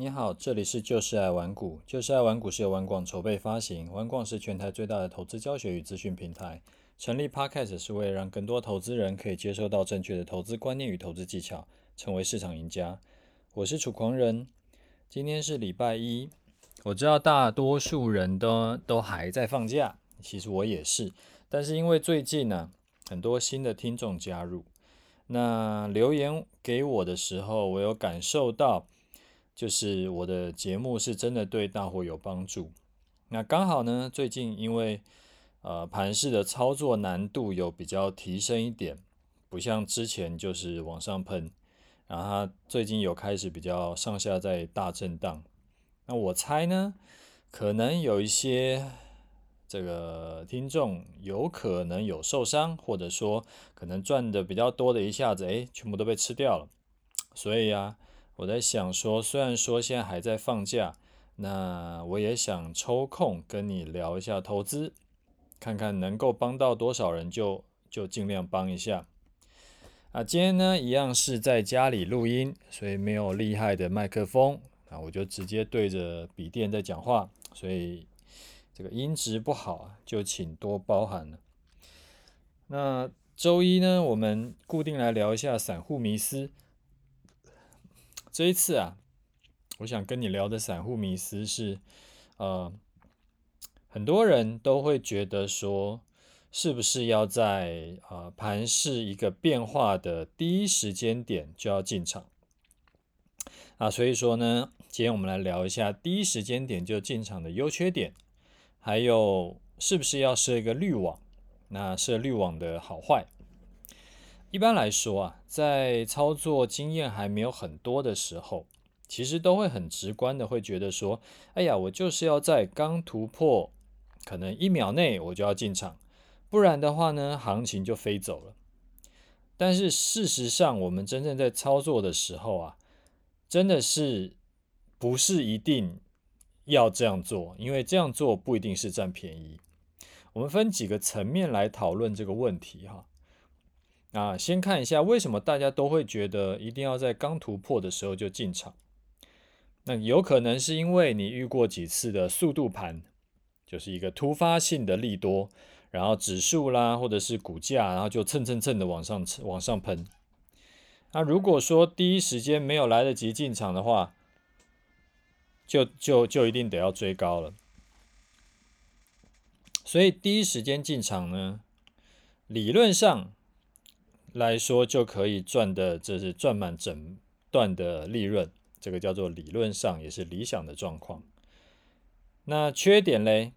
你好，这里是就是爱玩股。就是爱玩股是由玩广筹备发行，玩广是全台最大的投资教学与资讯平台。成立 Podcast 是为了让更多投资人可以接受到正确的投资观念与投资技巧，成为市场赢家。我是楚狂人，今天是礼拜一。我知道大多数人都都还在放假，其实我也是。但是因为最近呢、很多新的听众加入，那留言给我的时候，我有感受到。就是我的节目是真的对大伙有帮助。那刚好呢，最近因为呃盘式的操作难度有比较提升一点，不像之前就是往上喷，然后它最近有开始比较上下在大震荡。那我猜呢，可能有一些这个听众有可能有受伤，或者说可能赚的比较多的一下子哎，全部都被吃掉了。所以啊。我在想说，虽然说现在还在放假，那我也想抽空跟你聊一下投资，看看能够帮到多少人就，就尽量帮一下。啊，今天呢一样是在家里录音，所以没有厉害的麦克风，啊，我就直接对着笔电在讲话，所以这个音质不好啊，就请多包涵了。那周一呢，我们固定来聊一下散户迷思。这一次啊，我想跟你聊的散户迷思是，呃，很多人都会觉得说，是不是要在呃盘势一个变化的第一时间点就要进场啊？所以说呢，今天我们来聊一下第一时间点就进场的优缺点，还有是不是要设一个滤网？那设滤网的好坏？一般来说啊，在操作经验还没有很多的时候，其实都会很直观的会觉得说，哎呀，我就是要在刚突破，可能一秒内我就要进场，不然的话呢，行情就飞走了。但是事实上，我们真正在操作的时候啊，真的是不是一定要这样做，因为这样做不一定是占便宜。我们分几个层面来讨论这个问题哈。啊先看一下为什么大家都会觉得一定要在刚突破的时候就进场。那有可能是因为你遇过几次的速度盘，就是一个突发性的利多，然后指数啦或者是股价，然后就蹭蹭蹭的往上往上喷。那如果说第一时间没有来得及进场的话，就就就一定得要追高了。所以第一时间进场呢，理论上。来说就可以赚的，这是赚满整段的利润，这个叫做理论上也是理想的状况。那缺点嘞？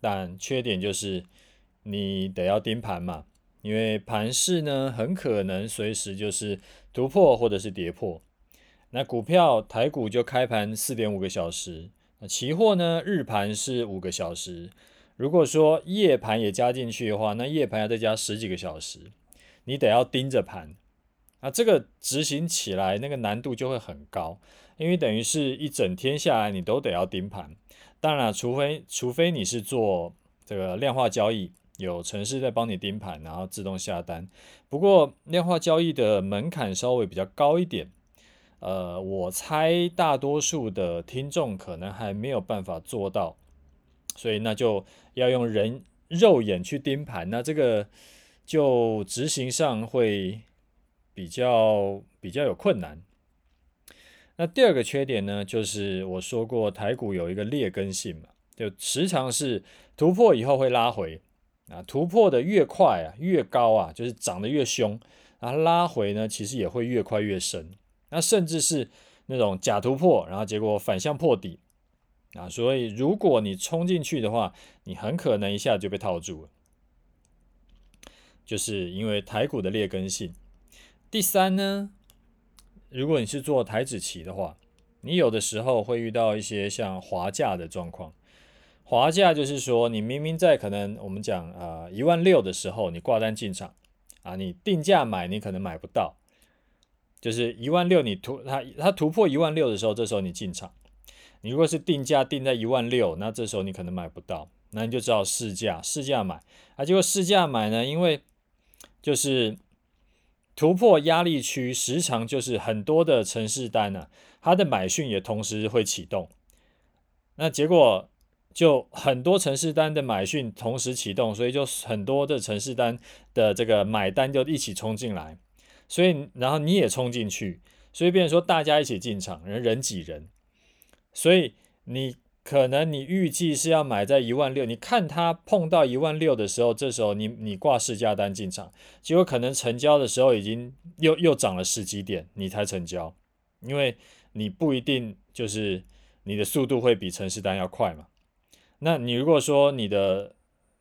但缺点就是你得要盯盘嘛，因为盘势呢很可能随时就是突破或者是跌破。那股票台股就开盘四点五个小时，那期货呢日盘是五个小时。如果说夜盘也加进去的话，那夜盘要再加十几个小时。你得要盯着盘，啊，这个执行起来那个难度就会很高，因为等于是一整天下来你都得要盯盘。当然了，除非除非你是做这个量化交易，有程式在帮你盯盘，然后自动下单。不过量化交易的门槛稍微比较高一点，呃，我猜大多数的听众可能还没有办法做到，所以那就要用人肉眼去盯盘，那这个。就执行上会比较比较有困难。那第二个缺点呢，就是我说过台股有一个劣根性嘛，就时常是突破以后会拉回啊，突破的越快啊越高啊，就是涨得越凶，然后拉回呢其实也会越快越深。那甚至是那种假突破，然后结果反向破底啊，所以如果你冲进去的话，你很可能一下就被套住了。就是因为台股的劣根性。第三呢，如果你是做台指期的话，你有的时候会遇到一些像滑价的状况。滑价就是说，你明明在可能我们讲啊一万六的时候，你挂单进场啊，你定价买你可能买不到，就是一万六你突它它突破一万六的时候，这时候你进场。你如果是定价定在一万六，那这时候你可能买不到，那你就只好市价市价买啊。结果市价买呢，因为就是突破压力区，时常就是很多的城市单呢、它的买讯也同时会启动。那结果就很多城市单的买讯同时启动，所以就很多的城市单的这个买单就一起冲进来，所以然后你也冲进去，所以变成说大家一起进场，人人挤人，所以你。可能你预计是要买在一万六，你看它碰到一万六的时候，这时候你你挂市价单进场，结果可能成交的时候已经又又涨了十几点，你才成交，因为你不一定就是你的速度会比程式单要快嘛。那你如果说你的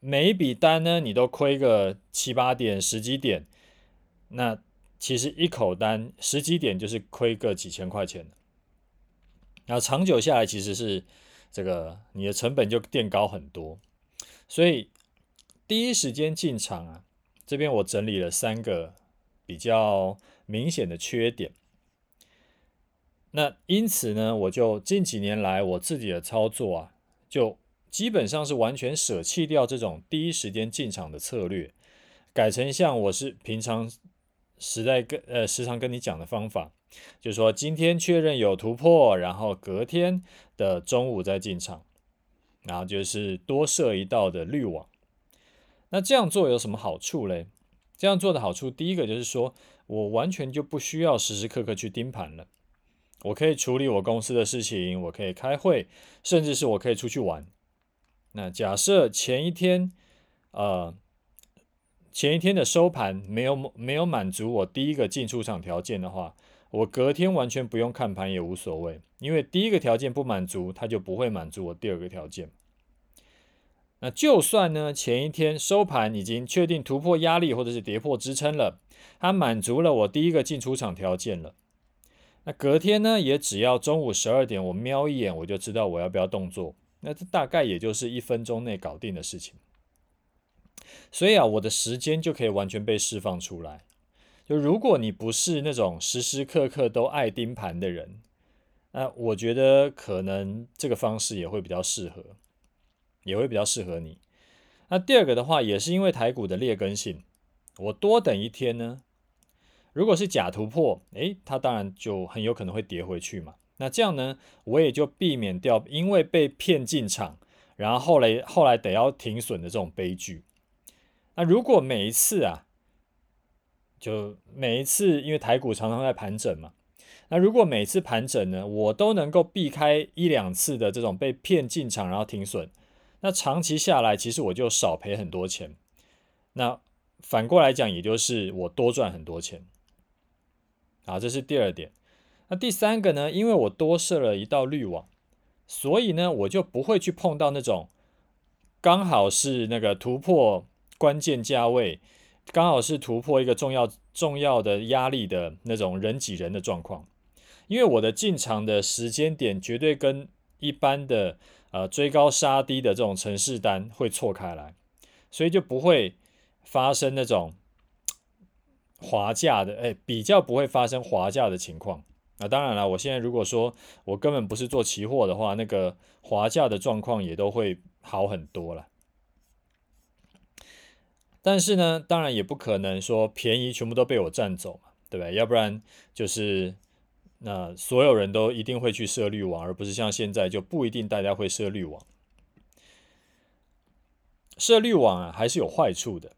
每一笔单呢，你都亏个七八点、十几点，那其实一口单十几点就是亏个几千块钱，然后长久下来其实是。这个你的成本就垫高很多，所以第一时间进场啊，这边我整理了三个比较明显的缺点。那因此呢，我就近几年来我自己的操作啊，就基本上是完全舍弃掉这种第一时间进场的策略，改成像我是平常时代跟呃时常跟你讲的方法。就是说，今天确认有突破，然后隔天的中午再进场，然后就是多设一道的滤网。那这样做有什么好处嘞？这样做的好处，第一个就是说我完全就不需要时时刻刻去盯盘了，我可以处理我公司的事情，我可以开会，甚至是我可以出去玩。那假设前一天，呃，前一天的收盘没有没有满足我第一个进出场条件的话。我隔天完全不用看盘也无所谓，因为第一个条件不满足，它就不会满足我第二个条件。那就算呢，前一天收盘已经确定突破压力或者是跌破支撑了，它满足了我第一个进出场条件了。那隔天呢，也只要中午十二点我瞄一眼，我就知道我要不要动作。那这大概也就是一分钟内搞定的事情。所以啊，我的时间就可以完全被释放出来。就如果你不是那种时时刻刻都爱盯盘的人，那我觉得可能这个方式也会比较适合，也会比较适合你。那第二个的话，也是因为台股的劣根性，我多等一天呢，如果是假突破，诶，它当然就很有可能会跌回去嘛。那这样呢，我也就避免掉因为被骗进场，然后后来后来得要停损的这种悲剧。如果每一次啊，就每一次，因为台股常常在盘整嘛，那如果每次盘整呢，我都能够避开一两次的这种被骗进场然后停损，那长期下来，其实我就少赔很多钱。那反过来讲，也就是我多赚很多钱。好，这是第二点。那第三个呢，因为我多设了一道滤网，所以呢，我就不会去碰到那种刚好是那个突破关键价位。刚好是突破一个重要重要的压力的那种人挤人的状况，因为我的进场的时间点绝对跟一般的呃追高杀低的这种程式单会错开来，所以就不会发生那种滑价的，哎，比较不会发生滑价的情况。那当然了，我现在如果说我根本不是做期货的话，那个滑价的状况也都会好很多了。但是呢，当然也不可能说便宜全部都被我占走嘛，对不对？要不然就是那所有人都一定会去设滤网，而不是像现在就不一定大家会设滤网。设滤网啊，还是有坏处的，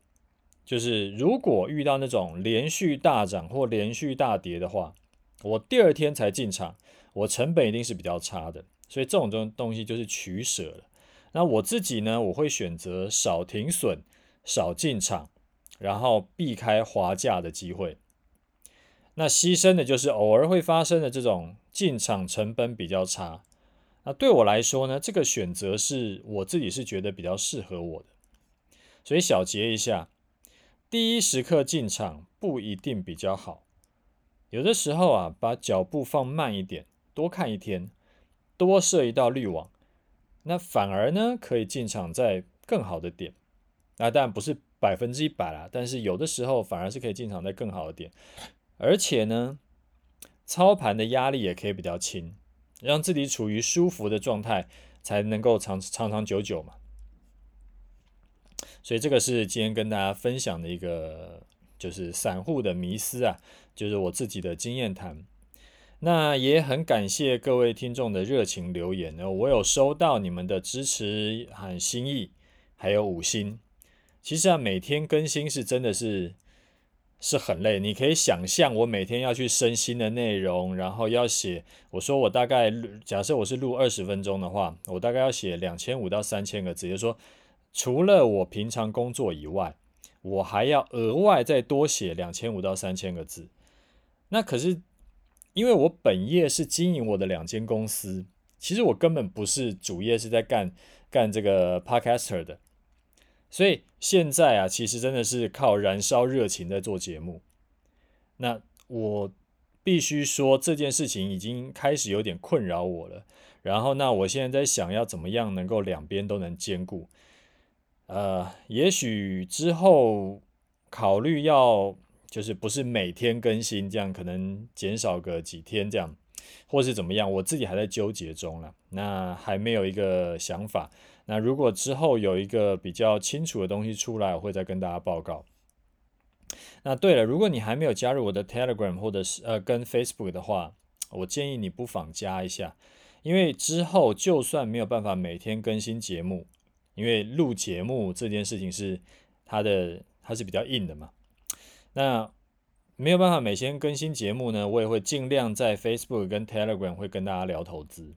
就是如果遇到那种连续大涨或连续大跌的话，我第二天才进场，我成本一定是比较差的，所以这种东东西就是取舍了。那我自己呢，我会选择少停损。少进场，然后避开滑价的机会。那牺牲的就是偶尔会发生的这种进场成本比较差。那对我来说呢，这个选择是我自己是觉得比较适合我的。所以小结一下，第一时刻进场不一定比较好。有的时候啊，把脚步放慢一点，多看一天，多设一道滤网，那反而呢可以进场在更好的点。那当然不是百分之一百啦，但是有的时候反而是可以进场在更好的点，而且呢，操盘的压力也可以比较轻，让自己处于舒服的状态，才能够长长长久久嘛。所以这个是今天跟大家分享的一个，就是散户的迷思啊，就是我自己的经验谈。那也很感谢各位听众的热情留言呢，我有收到你们的支持和心意，还有五星。其实啊，每天更新是真的是。是很累，你可以想象我每天要去生新的内容，然后要写。我说我大概假设我是录二十分钟的话，我大概要写两千五到三千个字，也就是说除了我平常工作以外，我还要额外再多写两千五到三千个字。那可是因为我本业是经营我的两间公司，其实我根本不是主业是在干干这个 Podcaster 的。所以现在啊，其实真的是靠燃烧热情在做节目。那我必须说，这件事情已经开始有点困扰我了。然后，那我现在在想要怎么样能够两边都能兼顾。呃，也许之后考虑要就是不是每天更新，这样可能减少个几天这样，或是怎么样，我自己还在纠结中了。那还没有一个想法。那如果之后有一个比较清楚的东西出来，我会再跟大家报告。那对了，如果你还没有加入我的 Telegram 或者是呃跟 Facebook 的话，我建议你不妨加一下，因为之后就算没有办法每天更新节目，因为录节目这件事情是它的它是比较硬的嘛，那没有办法每天更新节目呢，我也会尽量在 Facebook 跟 Telegram 会跟大家聊投资。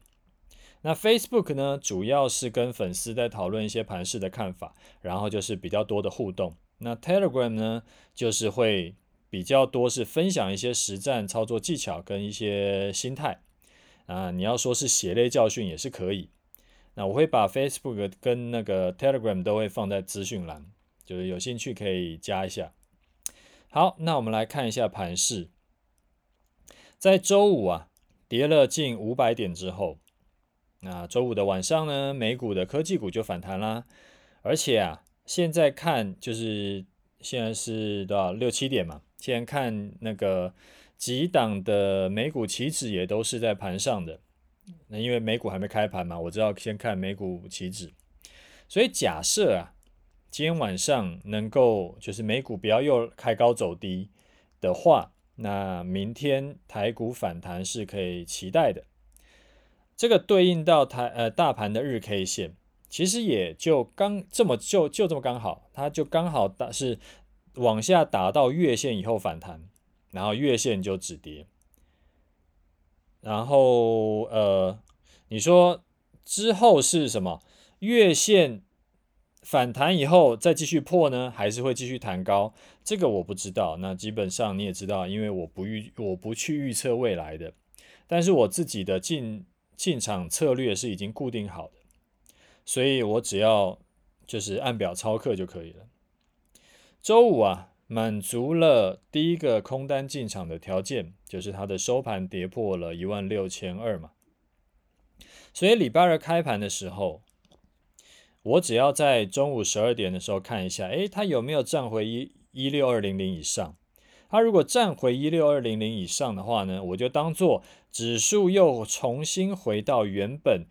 那 Facebook 呢，主要是跟粉丝在讨论一些盘势的看法，然后就是比较多的互动。那 Telegram 呢，就是会比较多是分享一些实战操作技巧跟一些心态。啊，你要说是血泪教训也是可以。那我会把 Facebook 跟那个 Telegram 都会放在资讯栏，就是有兴趣可以加一下。好，那我们来看一下盘势，在周五啊，跌了近五百点之后。那周五的晚上呢，美股的科技股就反弹啦，而且啊，现在看就是现在是多少六七点嘛，现在看那个几档的美股期指也都是在盘上的。那因为美股还没开盘嘛，我知道先看美股期指，所以假设啊，今天晚上能够就是美股不要又开高走低的话，那明天台股反弹是可以期待的。这个对应到台呃大盘的日 K 线，其实也就刚这么就就这么刚好，它就刚好打是往下打到月线以后反弹，然后月线就止跌，然后呃你说之后是什么？月线反弹以后再继续破呢，还是会继续弹高？这个我不知道。那基本上你也知道，因为我不预我不去预测未来的，但是我自己的进。进场策略是已经固定好的，所以我只要就是按表操课就可以了。周五啊，满足了第一个空单进场的条件，就是它的收盘跌破了一万六千二嘛。所以礼拜二开盘的时候，我只要在中午十二点的时候看一下，诶，它有没有站回一一六二零零以上？它如果站回一六二零零以上的话呢，我就当做指数又重新回到原本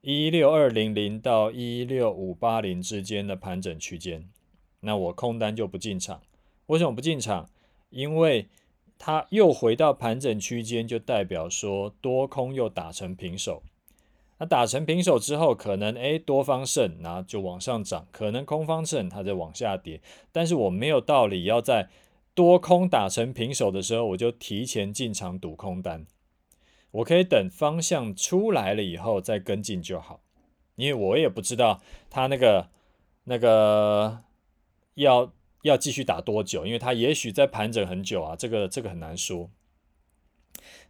一六二零零到一六五八零之间的盘整区间，那我空单就不进场。为什么不进场？因为它又回到盘整区间，就代表说多空又打成平手。那打成平手之后，可能诶多方胜，然后就往上涨；可能空方胜，它就往下跌。但是我没有道理要在多空打成平手的时候，我就提前进场赌空单。我可以等方向出来了以后再跟进就好，因为我也不知道他那个那个要要继续打多久，因为他也许在盘整很久啊，这个这个很难说。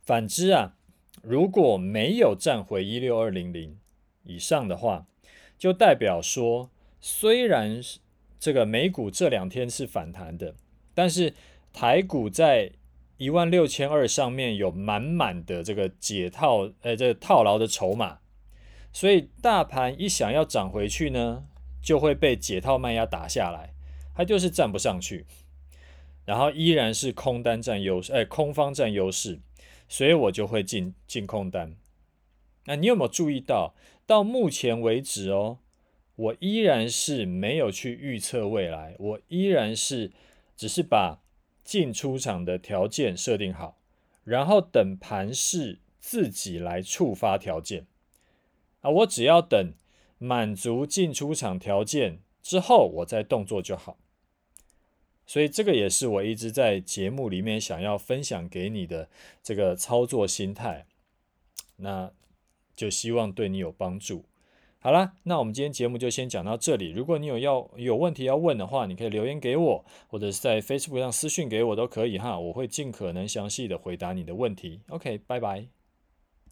反之啊，如果没有站回一六二零零以上的话，就代表说，虽然这个美股这两天是反弹的。但是台股在一万六千二上面有满满的这个解套，呃，这个套牢的筹码，所以大盘一想要涨回去呢，就会被解套卖压打下来，它就是站不上去，然后依然是空单占优势，哎，空方占优势，所以我就会进进空单。那你有没有注意到，到目前为止哦，我依然是没有去预测未来，我依然是。只是把进出场的条件设定好，然后等盘势自己来触发条件。啊，我只要等满足进出场条件之后，我再动作就好。所以这个也是我一直在节目里面想要分享给你的这个操作心态，那就希望对你有帮助。好啦，那我们今天节目就先讲到这里。如果你有要有问题要问的话，你可以留言给我，或者是在 Facebook 上私讯给我都可以哈，我会尽可能详细的回答你的问题。OK，拜拜。